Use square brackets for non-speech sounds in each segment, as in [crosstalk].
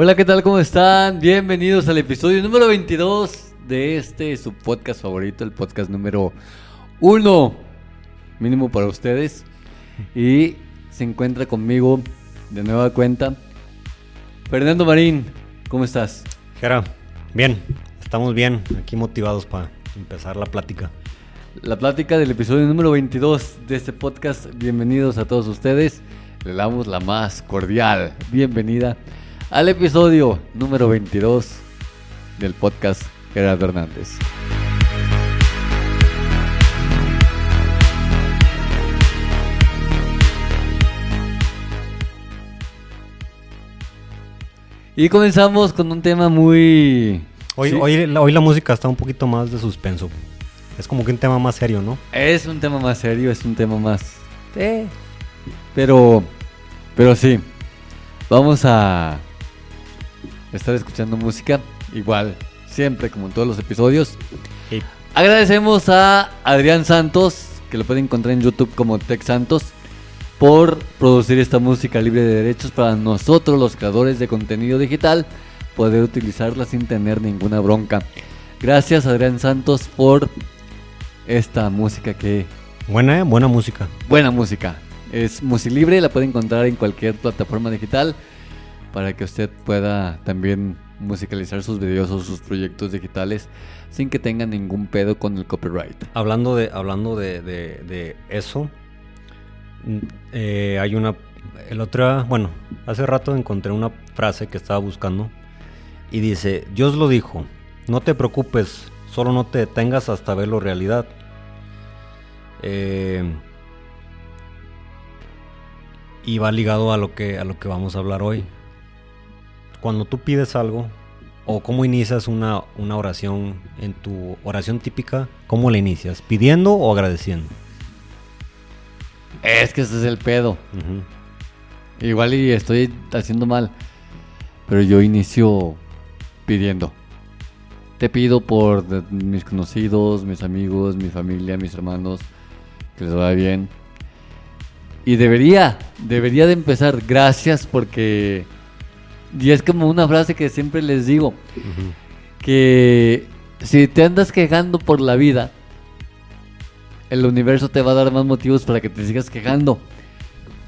Hola, ¿qué tal? ¿Cómo están? Bienvenidos al episodio número 22 de este su podcast favorito, el podcast número 1, mínimo para ustedes. Y se encuentra conmigo de nueva cuenta Fernando Marín. ¿Cómo estás? Jera, bien, estamos bien, aquí motivados para empezar la plática. La plática del episodio número 22 de este podcast. Bienvenidos a todos ustedes. Le damos la más cordial bienvenida al episodio número 22 del podcast Gerardo Hernández. Y comenzamos con un tema muy... Hoy, Sí. hoy, la- hoy la música está un poquito más de suspenso. Es como que un tema más serio, ¿no? Es un tema más serio, es un tema más... eh, Pero... Pero sí. Vamos a... Estar escuchando música. Igual, siempre, como en todos los episodios. Agradecemos a Adrián Santos, que lo pueden encontrar en YouTube como Tech Santos, por producir esta música libre de derechos para nosotros, los creadores de contenido digital, poder utilizarla sin tener ninguna bronca. Gracias Adrián Santos por esta música que... buena, ¿eh? buena música. Buena música. Es música libre, la puede encontrar en cualquier plataforma digital para que usted pueda también musicalizar sus videos o sus proyectos digitales sin que tenga ningún pedo con el copyright. Hablando de, hablando de, de- eso, mm, eh, hay una... El otro, bueno, hace rato encontré una frase que estaba buscando y dice, Dios lo dijo, no te preocupes, solo no te detengas hasta verlo realidad. Eh, y va ligado a lo que a lo que vamos a hablar hoy. Cuando tú pides algo o cómo inicias una, una oración en tu oración típica, ¿cómo la inicias? ¿Pidiendo o agradeciendo? Es que ese es el pedo. Igual y estoy haciendo mal. Pero yo inicio pidiendo. Te pido por mis conocidos, mis amigos, mi familia, mis hermanos, que les vaya bien. Y debería, debería de empezar. Gracias porque... Y es como una frase que siempre les digo. Que si te andas quejando por la vida, el universo te va a dar más motivos para que te sigas quejando.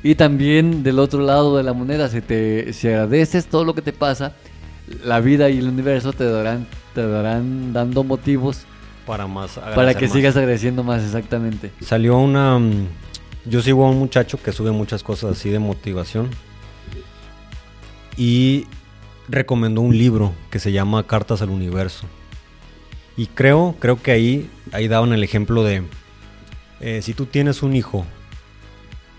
Y también del otro lado de la moneda, si te si agradeces todo lo que te pasa, la vida y el universo te darán te darán dando motivos Para más para que más. sigas agradeciendo más exactamente. Salió una... mm, Yo sigo a un muchacho que sube muchas cosas así de motivación. Y recomendó un libro que se llama Cartas al Universo. Y creo, creo que ahí, ahí daban el ejemplo de... eh, si tú tienes un hijo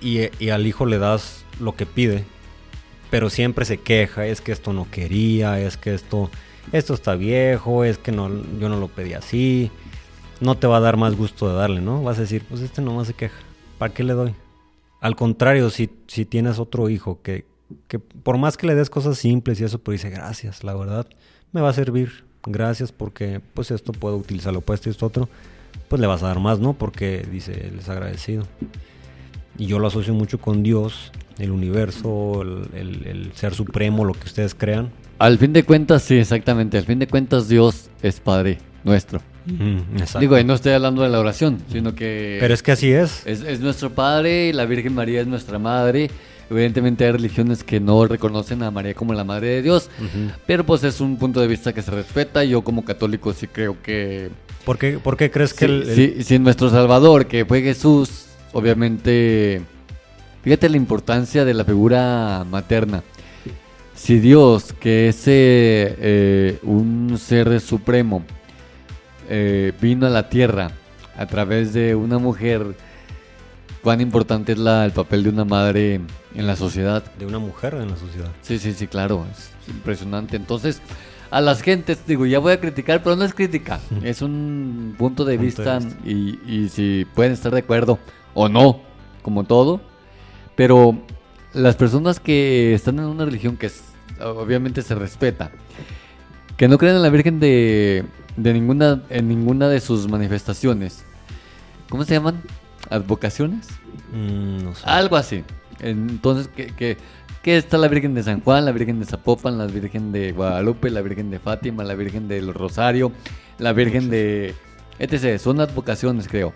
y, al hijo le das lo que pide, pero siempre se queja, es que esto no quería, es que esto, esto está viejo, es que no, yo no lo pedí así, no te va a dar más gusto de darle, ¿no? Vas a decir, pues este nomás se queja, ¿para qué le doy? Al contrario, si, si tienes otro hijo que, que por más que le des cosas simples y eso, pero dice, gracias, la verdad, me va a servir, gracias porque pues esto puedo utilizarlo para esto y esto otro, pues le vas a dar más, ¿no? Porque dice, él es agradecido. Y yo lo asocio mucho con Dios, el universo, el, el- el ser supremo, lo que ustedes crean. Al fin de cuentas, sí, exactamente. Al fin de cuentas, Dios es Padre nuestro. Exacto. Digo, y no estoy hablando de la oración, sino que... Pero es que así es. Es, es nuestro Padre y la Virgen María es nuestra Madre. Evidentemente hay religiones que no reconocen a María como la Madre de Dios, pero pues es un punto de vista que se respeta. Yo como católico sí creo que... ¿Por qué, por qué crees que el, sí, nuestro Salvador, que fue Jesús, obviamente... Fíjate la importancia de la figura materna. Si Dios, que es eh, eh, un ser supremo, eh, vino a la tierra a través de una mujer cuán importante es la, el papel de una madre en la sociedad. De una mujer en la sociedad. Sí, sí, sí, claro, es impresionante. Entonces, a las gentes, digo, ya voy a criticar, pero no es crítica, [laughs] es un punto de, Punto de vista, vista. Y, y si pueden estar de acuerdo o no, como todo, pero las personas que están en una religión que es- obviamente se respeta, que no creen en la Virgen de, de ninguna, en ninguna de sus manifestaciones, ¿cómo se llaman? ¿Advocaciones? Mm, no sé. Algo así. Entonces, que está la Virgen de San Juan, la Virgen de Zapopan, la Virgen de Guadalupe, la Virgen de Fátima, la Virgen del Rosario, la Virgen de... etc. Son advocaciones, creo.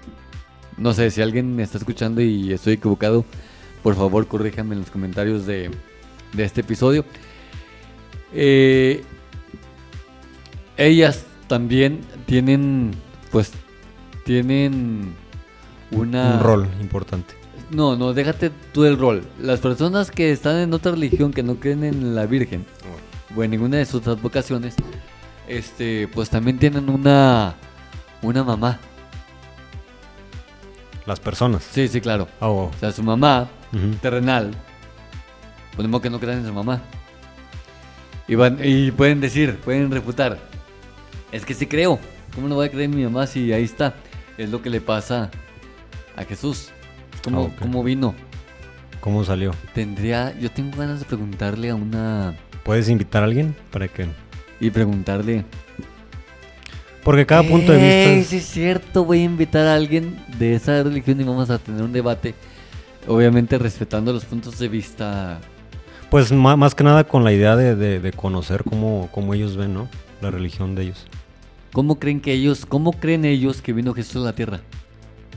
No sé, si alguien me está escuchando y estoy equivocado, por favor corríjame en los comentarios de, de este episodio. Eh, ellas también tienen, pues, tienen una... Un rol importante. No, no, déjate tú el rol. Las personas que están en otra religión que no creen en la Virgen o en ninguna de sus advocaciones, este, pues también tienen una una mamá. Las personas. Sí, sí, claro. Ah, oh. O sea, su mamá terrenal, ponemos que no crean en su mamá. Y, van, y pueden decir, pueden refutar. Es que sí creo. ¿Cómo no voy a creer en mi mamá si ahí está? Es lo que le pasa a Jesús. ¿Cómo, Ah, cómo vino? ¿Cómo salió? Tendría, yo tengo ganas de preguntarle a una ¿Puedes invitar a alguien para que.? y preguntarle. Porque cada punto de vista. "Ey, es- sí es cierto, voy a invitar a alguien de esa religión y vamos a tener un debate, obviamente respetando los puntos de vista. Pues más, que nada con la idea de, de- de conocer cómo, cómo ellos ven, ¿no? La religión de ellos. ¿Cómo creen que ellos, cómo creen ellos que vino Jesús a la tierra?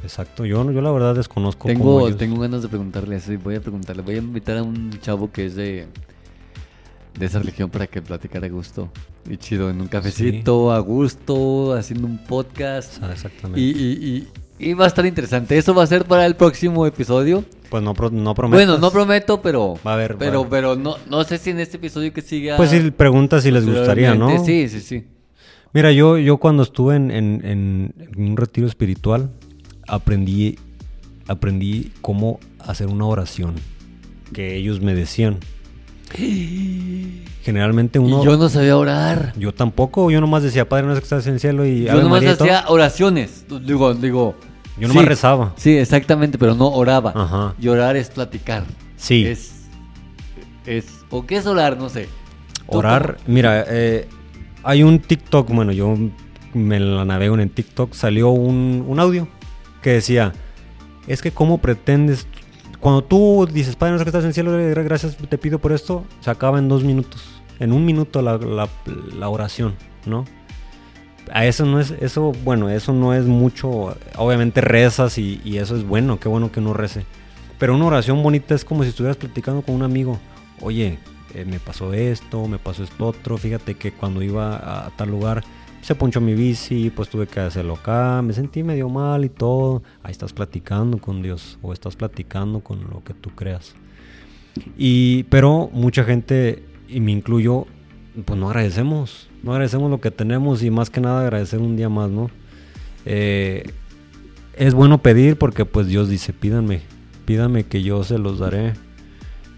Exacto. Yo, yo la verdad desconozco cómo Tengo, ellos- tengo ganas de preguntarle así, voy a preguntarle, voy a invitar a un chavo que es de de esa religión para que platicara a gusto y chido en un cafecito, a gusto, haciendo un podcast. Ah, Exactamente. Y, y- y- y va a estar interesante. Eso va a ser para el próximo episodio. Pues no, no prometas. Bueno, no prometo, pero. Va a haber- Pero, pero no, no sé si en este episodio que siga. Pues si preguntas si les gustaría, ¿no? Sí, sí, sí. Mira, yo, yo cuando estuve en- en un retiro espiritual, aprendí, aprendí cómo hacer una oración que ellos me decían. Generalmente uno... Y yo no sabía orar. yo tampoco, yo nomás decía, Padre nuestro que estás en el cielo y Yo Ave nomás María y todo. hacía oraciones. Digo, digo. Yo nomás sí, rezaba. Sí, exactamente, pero no oraba. Ajá. Y orar es platicar. Sí. Es. es ¿O qué es orar? No sé. ¿Tú Orar, mira, eh, hay un TikTok, bueno, yo me la navego en el TikTok, salió un, un audio que decía, es que cómo pretendes, cuando tú dices, Padre nuestro que estás en el cielo, gra- gracias, te pido por esto, se acaba en dos minutos, en un minuto la, la- la oración, ¿no? A eso no es, eso, bueno, eso no es mucho, obviamente rezas y, y eso es bueno, qué bueno que uno rece. Pero una oración bonita es como si estuvieras platicando con un amigo. Oye, eh, me pasó esto, me pasó esto otro. Fíjate que cuando iba a tal lugar se ponchó mi bici, pues tuve que hacerlo acá. Me sentí medio mal y todo. Ahí estás platicando con Dios o estás platicando con lo que tú creas. Y, pero mucha gente, y me incluyo, pues no agradecemos. No agradecemos lo que tenemos y más que nada agradecer un día más, ¿no? Eh, es bueno pedir porque pues Dios dice, pídanme, pídanme que yo se los daré.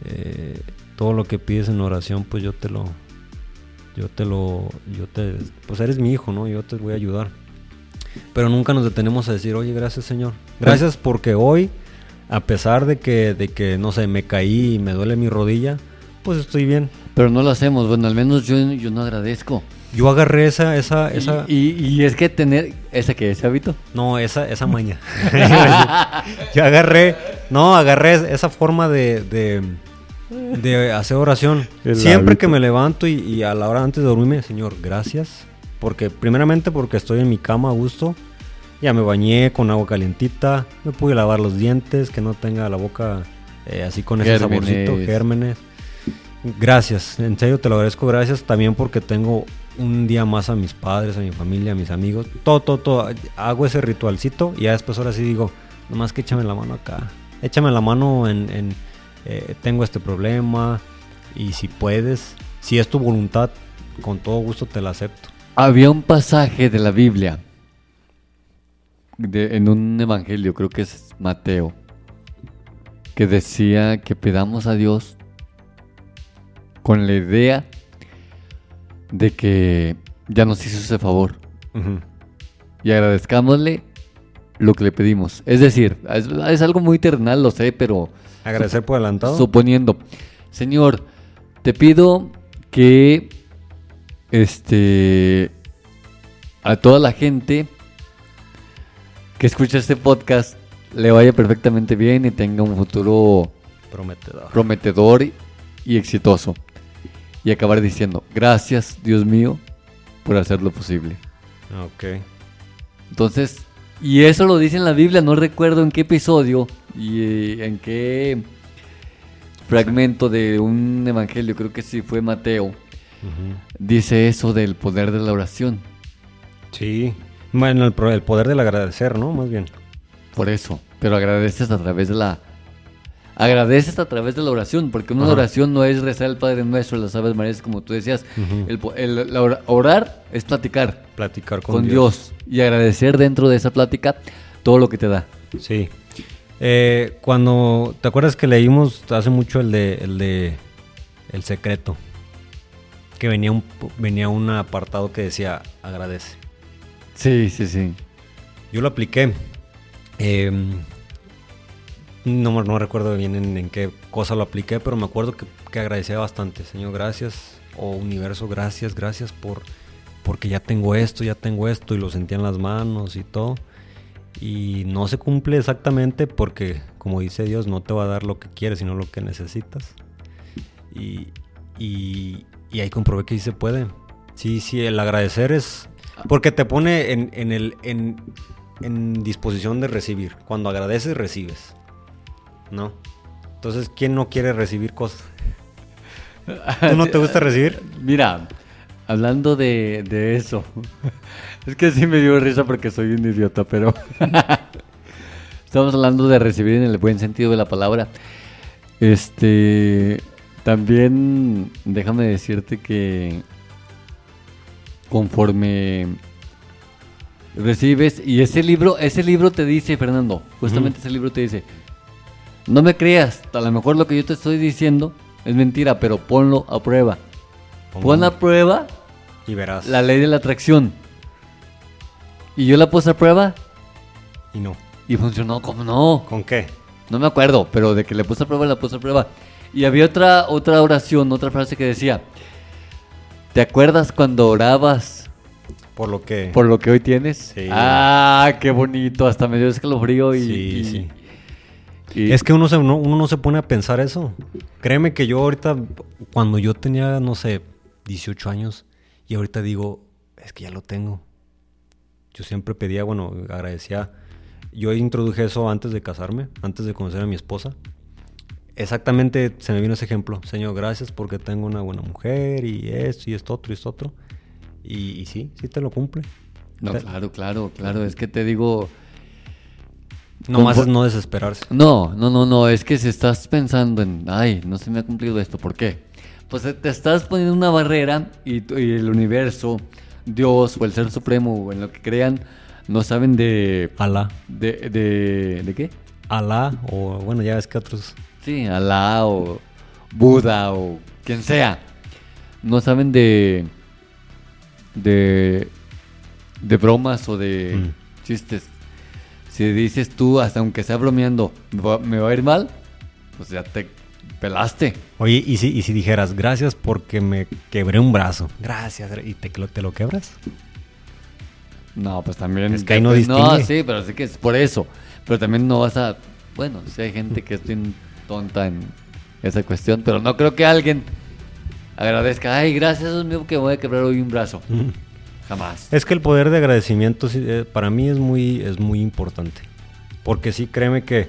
Eh, todo lo que pides en oración, pues yo te lo, yo te lo, yo te, pues eres mi hijo, ¿no? Yo te voy a ayudar. Pero nunca nos detenemos a decir, oye, gracias Señor. Gracias porque hoy, a pesar de que, de que, no sé, me caí y me duele mi rodilla, pues estoy bien. Pero no lo hacemos. Bueno, al menos yo, yo no agradezco. Yo agarré esa, esa, esa, Y, y- y es que tener. ¿Esa que ese hábito? no, esa, esa maña. [laughs] yo agarré, no, agarré esa forma de, de, de hacer oración. El Siempre hábito. que me levanto y, y a la hora antes de dormirme, Señor, gracias. Porque, primeramente, porque estoy en mi cama a gusto. Ya me bañé con agua calientita. Me pude lavar los dientes, que no tenga la boca eh, así con ese Gérmenes. saborcito, gérmenes. Gracias, en serio te lo agradezco. Gracias también porque tengo un día más a mis padres, a mi familia, a mis amigos. Todo, todo, todo. Hago ese ritualcito y ya después ahora sí digo, nomás que échame la mano acá. Échame la mano en, en, eh, tengo este problema y si puedes, si es tu voluntad, con todo gusto te la acepto. Había un pasaje de la Biblia. de- en un evangelio, creo que es Mateo. que decía que pidamos a Dios con la idea de que ya nos hizo ese favor y agradezcámosle lo que le pedimos. Es decir, es, es algo muy terrenal, lo sé, pero Agradecer por adelantado. suponiendo, Señor, te pido que este a toda la gente que escucha este podcast le vaya perfectamente bien y tenga un futuro Prometedor. prometedor y exitoso. Y acabar diciendo, gracias Dios mío por hacerlo posible. Ok. Entonces, y eso lo dice en la Biblia, no recuerdo en qué episodio y eh, en qué fragmento de un evangelio, creo que sí fue Mateo, dice eso del poder de la oración. Sí. Bueno, el, el poder del agradecer, ¿no? Más bien. Por eso, pero agradeces a través de la agradeces a través de la oración, porque una Ajá. oración no es rezar el Padre Nuestro, las Aves Marías, como tú decías. El la orar es platicar Platicar con, con, Dios. y agradecer dentro de esa plática todo lo que te da. Sí. Eh, cuando, ¿te acuerdas que leímos hace mucho el de, el de El Secreto? Que venía un, venía un apartado que decía agradece. Sí, sí, sí. Yo lo apliqué. Eh, no, no recuerdo bien en, en qué cosa lo apliqué, pero me acuerdo que, que agradecía bastante. Señor, gracias. O universo, gracias, gracias por porque ya tengo esto, ya tengo esto, y lo sentía en las manos y todo. Y no se cumple exactamente porque, como dice Dios, no te va a dar lo que quieres, sino lo que necesitas. Y, y, y ahí comprobé que sí se puede. Sí, sí, el agradecer es... Porque te pone en, en el, en, en disposición de recibir. Cuando agradeces, recibes. ¿No? Entonces, ¿quién no quiere recibir cosas? ¿Tú no te gusta recibir? Mira, hablando de, de eso, [laughs] es que sí me dio risa porque soy un idiota, pero [laughs] estamos hablando de recibir en el buen sentido de la palabra. Este, también déjame decirte que conforme recibes y ese libro, ese libro te dice, Fernando, justamente ese libro te dice, no me creas, a lo mejor lo que yo te estoy diciendo es mentira, pero ponlo a prueba. Pon a prueba Y verás. la ley de la atracción. Y yo la puse a prueba Y no. y funcionó, ¿cómo no? ¿Con qué? No me acuerdo, pero de que le puse a prueba, la puse a prueba. Y había otra, otra oración, otra frase que decía, ¿te acuerdas cuando orabas Por lo que... por lo que hoy tienes? Sí. Ah, qué bonito, hasta me dio escalofrío y... Sí, y- sí. y- Es que uno, se, uno, uno no se pone a pensar eso. Créeme que yo ahorita, cuando yo tenía, no sé, 18 años, y ahorita digo, es que ya lo tengo. Yo siempre pedía, bueno, agradecía. Yo introduje eso antes de casarme, antes de conocer a mi esposa. Exactamente se me vino ese ejemplo. Señor, gracias porque tengo una buena mujer y esto y esto otro y esto otro. Y, y sí, sí te lo cumple. No, Te- claro, claro, claro, es que te digo... Nomás Confo- es no desesperarse. No, no, no, no, es que si estás pensando en, ay, no se me ha cumplido esto, ¿por qué? Pues te estás poniendo una barrera y, y el universo, Dios o el Ser Supremo o en lo que crean, no saben de... Alá. ¿De, de, de qué? Alá, o bueno, ya ves que otros Sí, Alá o Buda o quien sea. No saben de... De... De bromas o de Mm. chistes. Si dices tú, hasta aunque sea bromeando, ¿me va, me va a ir mal? Pues ya te pelaste. Oye, ¿y si, y si dijeras, gracias porque me quebré un brazo? Gracias, ¿y te, lo- te lo quebras? No, pues también. Es que ahí no pues, No, distingue. sí, pero sí que es por eso. Pero también no vas a. Bueno, sí hay gente que es bien tonta en esa cuestión, pero no creo que alguien agradezca. Ay, gracias, Dios mío, que voy a quebrar hoy un brazo. Jamás. Es que el poder de agradecimiento eh, para mí es muy, es muy importante. Porque sí, créeme que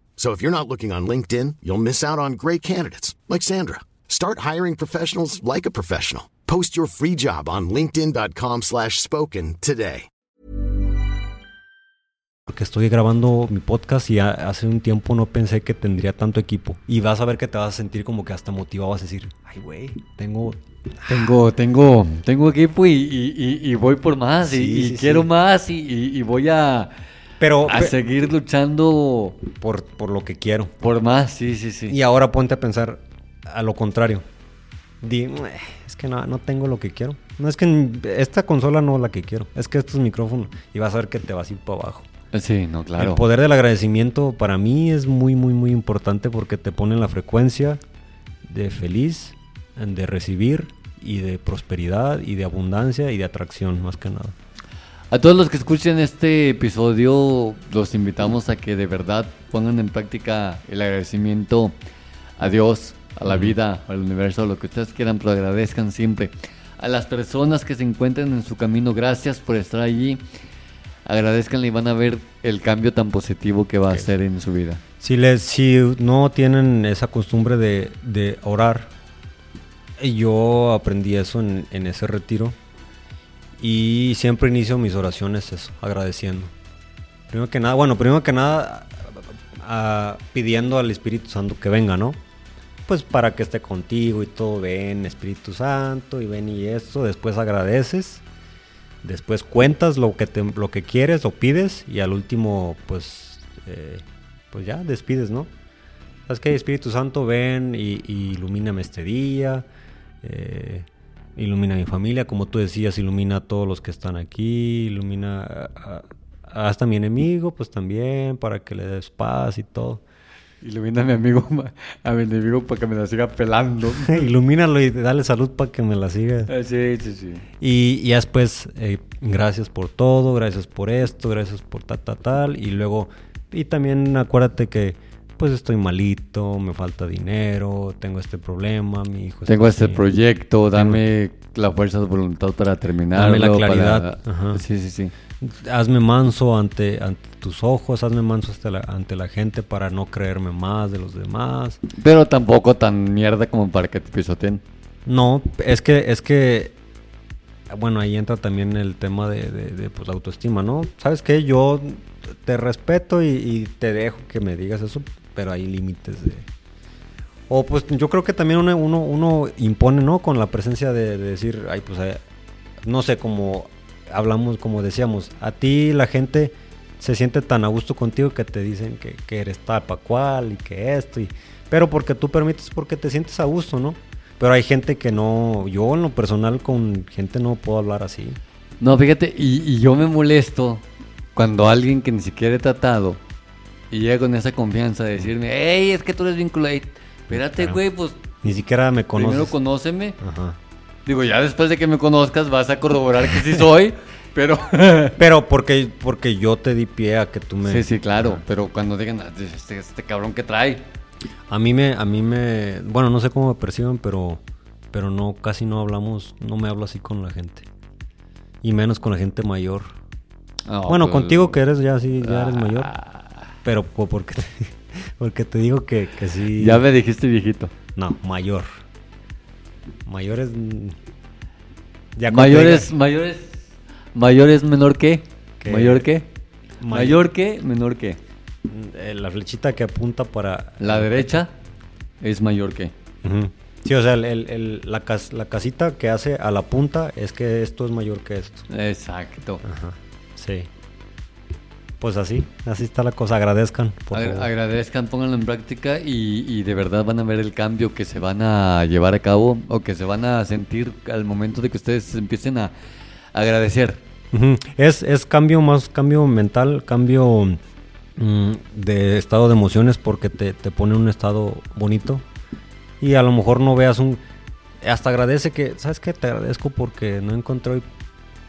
So if you're not looking on LinkedIn, you'll miss out on great candidates like Sandra. Start hiring professionals like a professional. Post your free job on linkedin.com/spoken slash spoken today. Porque estoy grabando mi podcast y hace un tiempo no pensé que tendría tanto equipo. Y vas a ver que te vas a sentir como que hasta motivado vas a decir, ay, güey, tengo... Tengo, tengo, tengo equipo y, y- y- y voy por más y, Sí, y sí, quiero sí. más y, y- y voy a, Pero a seguir luchando por, por lo que quiero. por más, sí, sí, sí. Y ahora ponte a pensar a lo contrario. Di, "Eh, es que no, no tengo lo que quiero. No es que esta consola no es la que quiero. Es que estos micrófonos. Y vas a ver que te vas a ir para abajo. Sí, no, claro. El poder del agradecimiento para mí es muy, muy, muy importante porque te pone en la frecuencia de feliz, de recibir y de prosperidad y de abundancia y de atracción más que nada. A todos los que escuchen este episodio, los invitamos a que de verdad pongan en práctica el agradecimiento a Dios, a la vida, al universo, a lo que ustedes quieran, pero agradezcan siempre. A las personas que se encuentren en su camino, gracias por estar allí. Agradezcanle y van a ver el cambio tan positivo que va a hacer en su vida. Si, les, si no tienen esa costumbre de, de orar, yo aprendí eso en, en ese retiro y siempre inicio mis oraciones eso, agradeciendo. Primero que nada, bueno, primero que nada, pidiendo al Espíritu Santo que venga, ¿no? Pues para que esté contigo y todo, ven Espíritu Santo y ven y eso, después agradeces, después cuentas lo que, te, lo que quieres, lo pides y al último, pues, eh, pues ya despides, ¿no? ¿Sabes qué? Espíritu Santo, ven y, y ilumíname este día, eh, ilumina a mi familia, como tú decías, ilumina a todos los que están aquí, ilumina a- a- hasta a mi enemigo, pues también, para que le des paz y todo. Ilumina a mi amigo, a mi enemigo para que me la siga pelando. [laughs] Ilumínalo y dale salud para que me la siga. Eh, sí, sí, sí. Y, y ya después, eh, gracias por todo, gracias por esto, gracias por tal, tal, tal. Y luego, y también acuérdate que, pues estoy malito, me falta dinero, tengo este problema, mi hijo está Tengo este proyecto, dame la fuerza de voluntad para terminarlo. Dame la para- claridad, ajá. Sí, sí, sí. Hazme manso ante, ante tus ojos, hazme manso ante la, ante la gente para no creerme más de los demás. Pero tampoco tan mierda como para que te pisoteen. No, es que, es que, bueno, ahí entra también el tema de, de, de, pues, la autoestima, ¿no? ¿Sabes qué? Yo te respeto y, y te dejo que me digas eso, pero hay límites de... O pues yo creo que también uno, uno, uno impone, ¿no? Con la presencia de, de decir, ay, pues, eh, no sé, como hablamos, como decíamos, a ti la gente se siente tan a gusto contigo que te dicen que, que eres tal pa' cual y que esto, y, pero porque tú permites, porque te sientes a gusto, ¿no? Pero hay gente que no, yo en lo personal con gente no puedo hablar así. No, fíjate, y, y yo me molesto cuando alguien que ni siquiera he tratado y llega con esa confianza de decirme, hey, es que tú eres vinculate. Espérate, Claro. güey, pues Ni siquiera me conoces. primero conóceme. Ajá. Digo, ya después de que me conozcas vas a corroborar que sí soy, [laughs] pero... [laughs] Pero porque, porque yo te di pie a que tú me... sí, sí, claro, pero cuando digan, "Ah, este, este cabrón que trae. A mí me, a mí me, bueno, no sé cómo me perciben, pero, pero no, casi no hablamos, no me hablo así con la gente. Y menos con la gente mayor. No, bueno, pues, contigo que eres ya sí, ya eres ah, mayor. Pero po- porque te, [laughs] porque te digo que, que sí. Ya me dijiste viejito. No, mayor. Mayores. mm, Ya Mayores, digas- mayores, mayores menor que, ¿Qué? mayor que, May- mayor que, menor que. eh, la flechita que apunta para. La derecha es mayor que. Sí, o sea, el- el- el- la, cas- la casita que hace a la punta es que esto es mayor que esto. Exacto. Ajá. Sí. Pues así, así está la cosa. Agradezcan, por Agra- favor. agradezcan, pónganlo en práctica y, y de verdad van a ver el cambio que se van a llevar a cabo o que se van a sentir al momento de que ustedes empiecen a agradecer. Es, es cambio más, cambio mental, cambio mm, de estado de emociones porque te, te pone en un estado bonito y a lo mejor no veas un... Hasta agradece que, ¿sabes qué? Te agradezco porque no encontré hoy,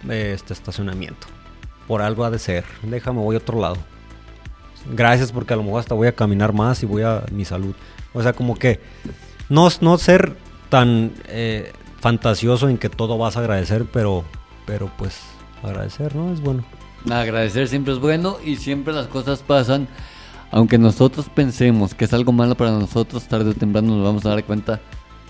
eh, este estacionamiento. Por algo ha de ser. Déjame, voy a otro lado. Gracias porque a lo mejor hasta voy a caminar más y voy a mi salud. O sea, como que no, no ser tan eh, fantasioso en que todo vas a agradecer, pero, pero pues agradecer, ¿no? Es bueno. Agradecer siempre es bueno y siempre las cosas pasan. Aunque nosotros pensemos que es algo malo para nosotros, tarde o temprano nos vamos a dar cuenta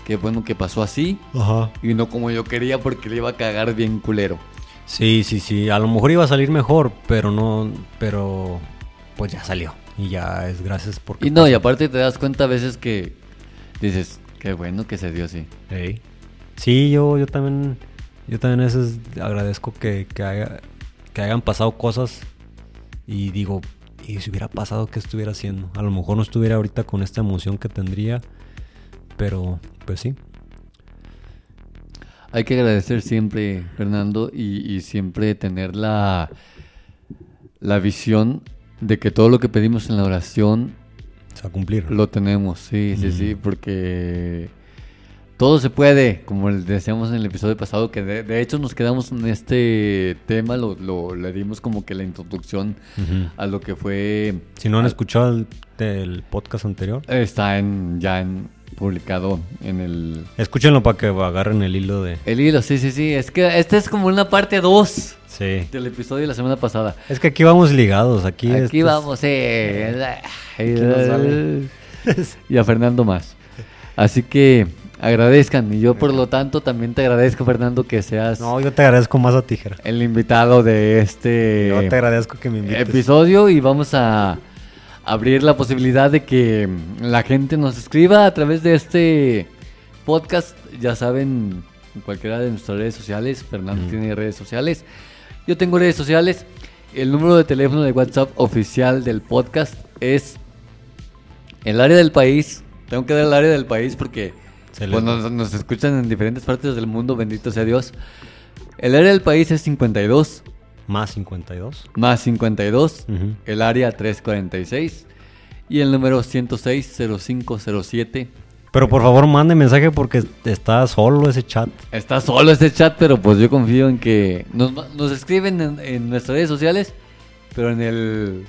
que bueno que pasó así Ajá. y no como yo quería porque le iba a cagar bien culero. Sí, sí, sí. A lo mejor iba a salir mejor, pero no, pero pues ya salió. Y ya es gracias porque... Y no, y aparte te das cuenta a veces que dices, qué bueno que se dio así. Sí, yo, yo también, yo también a veces agradezco que, que, haya- que hayan pasado cosas y digo, y si hubiera pasado, ¿qué estuviera haciendo? A lo mejor no estuviera ahorita con esta emoción que tendría, pero pues sí. Hay que agradecer siempre, Fernando, y, y siempre tener la, la visión de que todo lo que pedimos en la oración Se va a cumplir. lo tenemos, sí, sí, sí, porque todo se puede, como decíamos en el episodio pasado, que de, de hecho nos quedamos en este tema, lo, lo- le dimos como que la introducción a lo que fue... Si no han escuchado el, el podcast anterior, Está en, ya en, publicado en el... escúchenlo para que agarren el hilo de... El hilo, sí, sí, sí, es que esta es como una parte 2 Sí. del episodio de la semana pasada. Es que aquí vamos ligados, aquí... Aquí vamos, eh. nos sale. [laughs] y a Fernando más. Así que agradezcan. Y yo, por lo tanto, también te agradezco, Fernando, que seas No, yo te agradezco más a tijera. el invitado de este Yo te agradezco que me invites. episodio. Y vamos a abrir la posibilidad de que la gente nos escriba a través de este podcast. Ya saben, en cualquiera de nuestras redes sociales. Fernando tiene redes sociales. Yo tengo redes sociales. El número de teléfono de WhatsApp oficial del podcast es el área del país. Tengo que dar el área del país porque pues, nos, nos escuchan en diferentes partes del mundo. Bendito sea Dios. El área del país es 52 Más 52. más 52. Ujú. El área 346. Y el número 106-0507. Pero por favor mande mensaje porque está solo ese chat. Está solo este chat, pero pues yo confío en que nos, nos escriben en, en nuestras redes sociales, pero en el...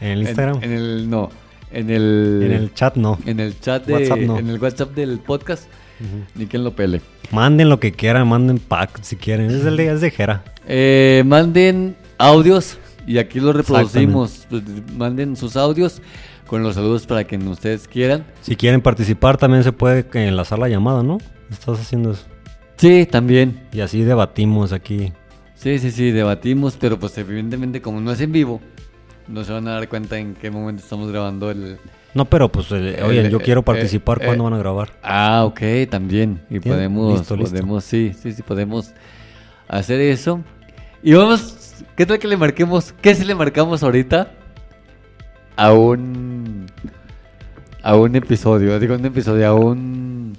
En el Instagram. En, en el... No, en el... En el chat no. En el chat de... WhatsApp no. En el WhatsApp del podcast. Ni quien lo pele. Manden lo que quieran, manden pack si quieren. Es, el de, es de Jera. Eh, manden audios y aquí los reproducimos. Pues, Manden sus audios con los saludos para quien ustedes quieran. Si quieren participar también se puede enlazar la llamada, ¿no? Estás haciendo eso. Sí, también. Y así debatimos aquí. Sí, sí, sí, debatimos, pero pues evidentemente como no es en vivo, no se van a dar cuenta en qué momento estamos grabando el... No, pero pues, eh, oye, yo quiero eh, participar. eh. ¿Cuándo van a grabar? Ah, ok, también. Y podemos, listo, listo. podemos, sí, sí, sí, podemos hacer eso. Y vamos, ¿qué tal que le marquemos? ¿Qué si le marcamos ahorita? A un... A un episodio, digo un episodio, a un...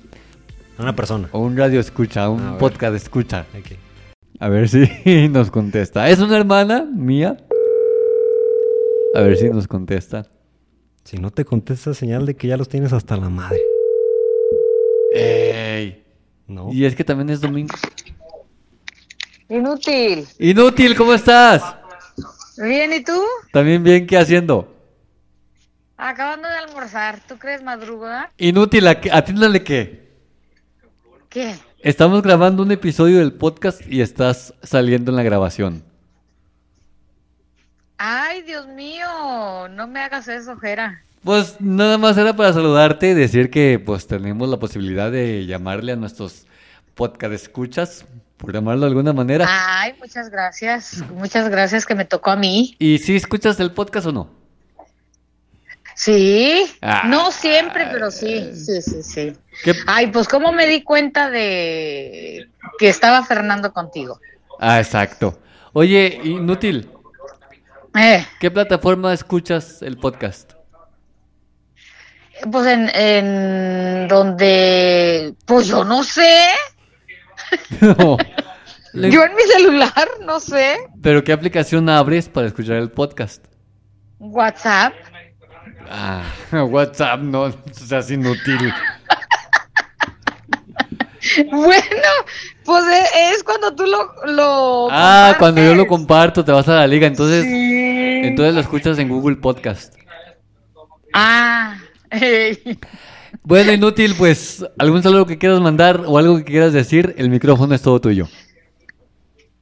Una persona. A un radio escucha, a un A ver. podcast escucha. A ver si [laughs] nos contesta. ¿Es una hermana mía? A ver si nos contesta. Si no te contesta, señal de que ya los tienes hasta la madre. ¡Ey! No. Y es que también es domingo. Inútil. Inútil, ¿cómo estás? Bien, ¿y tú? También bien, ¿qué haciendo? Acabando de almorzar. ¿Tú crees madrugada? Inútil, ¿a qué- atiéndale qué. ¿Qué? Estamos grabando un episodio del podcast y estás saliendo en la grabación. Ay, Dios mío. No me hagas eso, Jera. Pues nada más era para saludarte y decir que pues tenemos la posibilidad de llamarle a nuestros podcast escuchas, por llamarlo de alguna manera. Ay, muchas gracias. Muchas gracias que me tocó a mí. ¿Y si escuchas el podcast o no? Sí. Ah. No siempre, pero sí. Sí, sí, sí. ¿Qué- Ay, pues cómo me di cuenta de que estaba Fernando contigo. Ah, exacto. Oye, inútil, Eh, ¿qué plataforma escuchas el podcast? pues en, en donde, pues yo no sé. [laughs] No. [laughs] Yo en mi celular, no sé. ¿Pero qué aplicación abres para escuchar el podcast? WhatsApp. Ah, [laughs] WhatsApp, no, seas inútil. Bueno, pues e- es cuando tú lo... lo Ah, cuando yo lo comparto, te vas a la liga. Entonces, Sí. Entonces lo escuchas en Google Podcast. Ah. [laughs] Bueno, inútil, pues, ¿algún saludo que quieras mandar o algo que quieras decir? El micrófono es todo tuyo.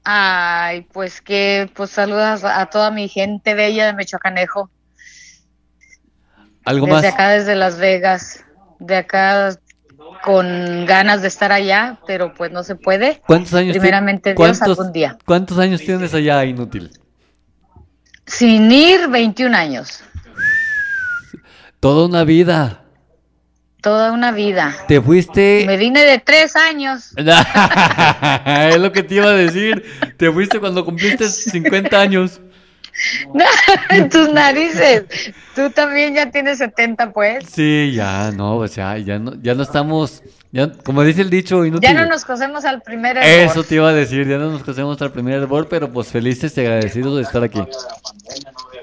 Ay, pues que, pues saludas a toda mi gente bella de Mechoacanejo. ¿Algo desde más? acá, desde Las Vegas. De acá con ganas de estar allá, pero pues no se puede. ¿Cuántos años Primeramente Dios algún día. ¿Cuántos años tienes allá, inútil? Sin ir 21 años. Toda una vida. Toda una vida. Te fuiste. Me vine de tres años. [laughs] es lo que te iba a decir. Te fuiste cuando cumpliste 50 años. [laughs] en tus narices. Tú también ya tienes 70, pues. Sí, ya, no, o sea, ya no, ya no estamos. Ya, como dice el dicho, inútil. Ya no nos cosemos al primer error. Eso te iba a decir, ya no nos conocemos al primer hervor, pero pues felices y agradecidos de estar aquí.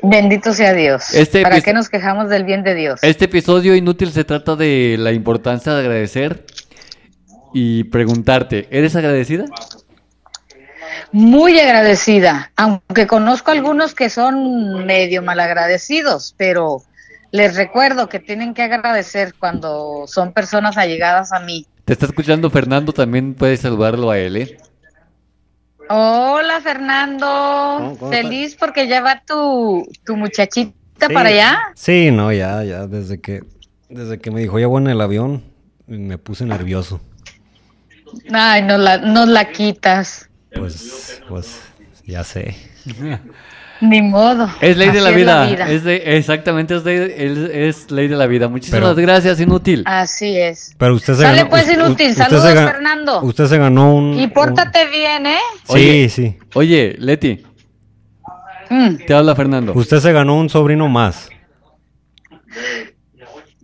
Bendito sea Dios. Este ¿Para qué nos quejamos del bien de Dios? Este episodio inútil se trata de la importancia de agradecer y preguntarte, ¿eres agradecida? Muy agradecida, aunque conozco algunos que son medio malagradecidos, pero les recuerdo que tienen que agradecer cuando son personas allegadas a mí. Te está escuchando Fernando, también puedes saludarlo a él, ¿eh? Hola Fernando, ¿Cómo- cómo feliz porque ya va tu, tu muchachita Sí. para allá. Sí, no, ya, ya, desde que, desde que me dijo ya voy en el avión, me puse nervioso. Ay, nos la, nos la quitas, Pues, pues, ya sé. [laughs] ni modo. Es ley de la es vida, Es de, exactamente, es, de- es- es ley de la vida. Muchísimas Pero- gracias, inútil. Así es. Pero usted se Sale, ganó. pues, inútil. usted Saludos, se Fernando. Usted se ganó un. Y pórtate bien, ¿eh? Oye. Sí, sí. Oye, Leti, Mm. te habla Fernando. Usted se ganó un sobrino más.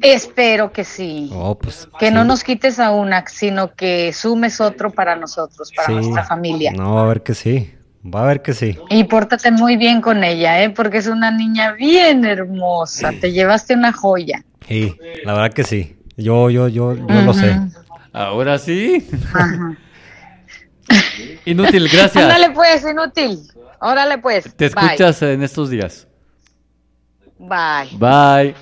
Espero que sí. Oh, pues. Que sí. no nos quites a una, sino que sumes otro para nosotros, para Sí. nuestra familia. No, va a ver que sí. Va a ver que sí. Y pórtate muy bien con ella, ¿eh? Porque es una niña bien hermosa. Te llevaste una joya. Sí, la verdad que sí. Yo, yo, yo, yo lo sé. Ahora sí. Ajá. [laughs] Inútil, gracias. Ándale pues, inútil. Órale pues. Te Bye. escuchas en estos días. Bye. Bye.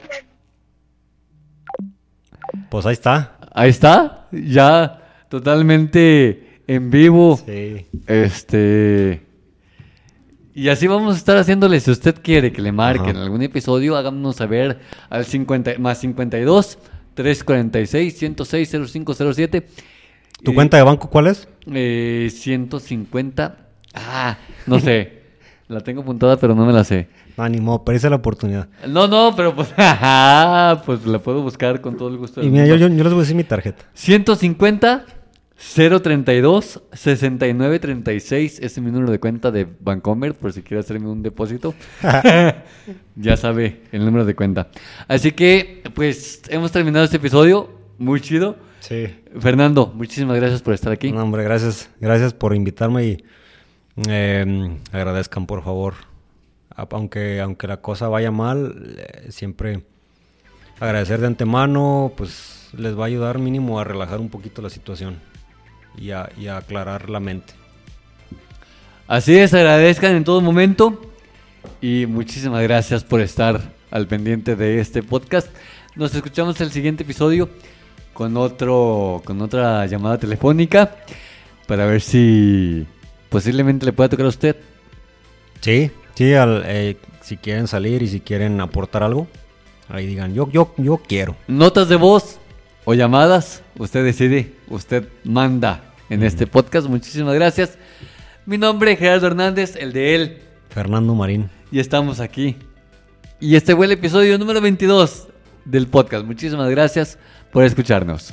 Pues ahí está. Ahí está, ya totalmente en vivo. Sí. Este. Y así vamos a estar haciéndole. Si usted quiere que le marquen Ajá. algún episodio, háganos saber al 50, más 52 346 106 0507. ¿Tu Eh, cuenta de banco cuál es? Eh, 150. Ah, no sé. La tengo apuntada, pero no me la sé. Ánimo, perece la oportunidad. No, no, pero pues, [laughs] ajá, pues la puedo buscar con todo el gusto. Y mira, yo, yo, yo les voy a decir mi tarjeta. 150 032 6936 ese es mi número de cuenta de Bancomer por si quiere hacerme un depósito. [laughs] [laughs] ya sabe el número de cuenta. Así que pues hemos terminado este episodio, muy chido. Sí. Fernando, muchísimas gracias por estar aquí. No, hombre, gracias. Gracias por invitarme y eh, agradezcan, por favor. Aunque, aunque la cosa vaya mal, siempre agradecer de antemano, pues les va a ayudar mínimo a relajar un poquito la situación y a, y a aclarar la mente. Así es, agradezcan en todo momento y muchísimas gracias por estar al pendiente de este podcast. Nos escuchamos el siguiente episodio con otro con otra llamada telefónica para ver si posiblemente le pueda tocar a usted. Sí, sí, al- eh, si quieren salir y si quieren aportar algo, ahí digan, yo, yo, yo quiero. Notas de voz o llamadas, usted decide, usted manda en este podcast. Muchísimas gracias. Mi nombre es Gerardo Hernández, el de él, Fernando Marín. y estamos aquí. Y este fue el episodio número 22 del podcast. Muchísimas gracias por escucharnos.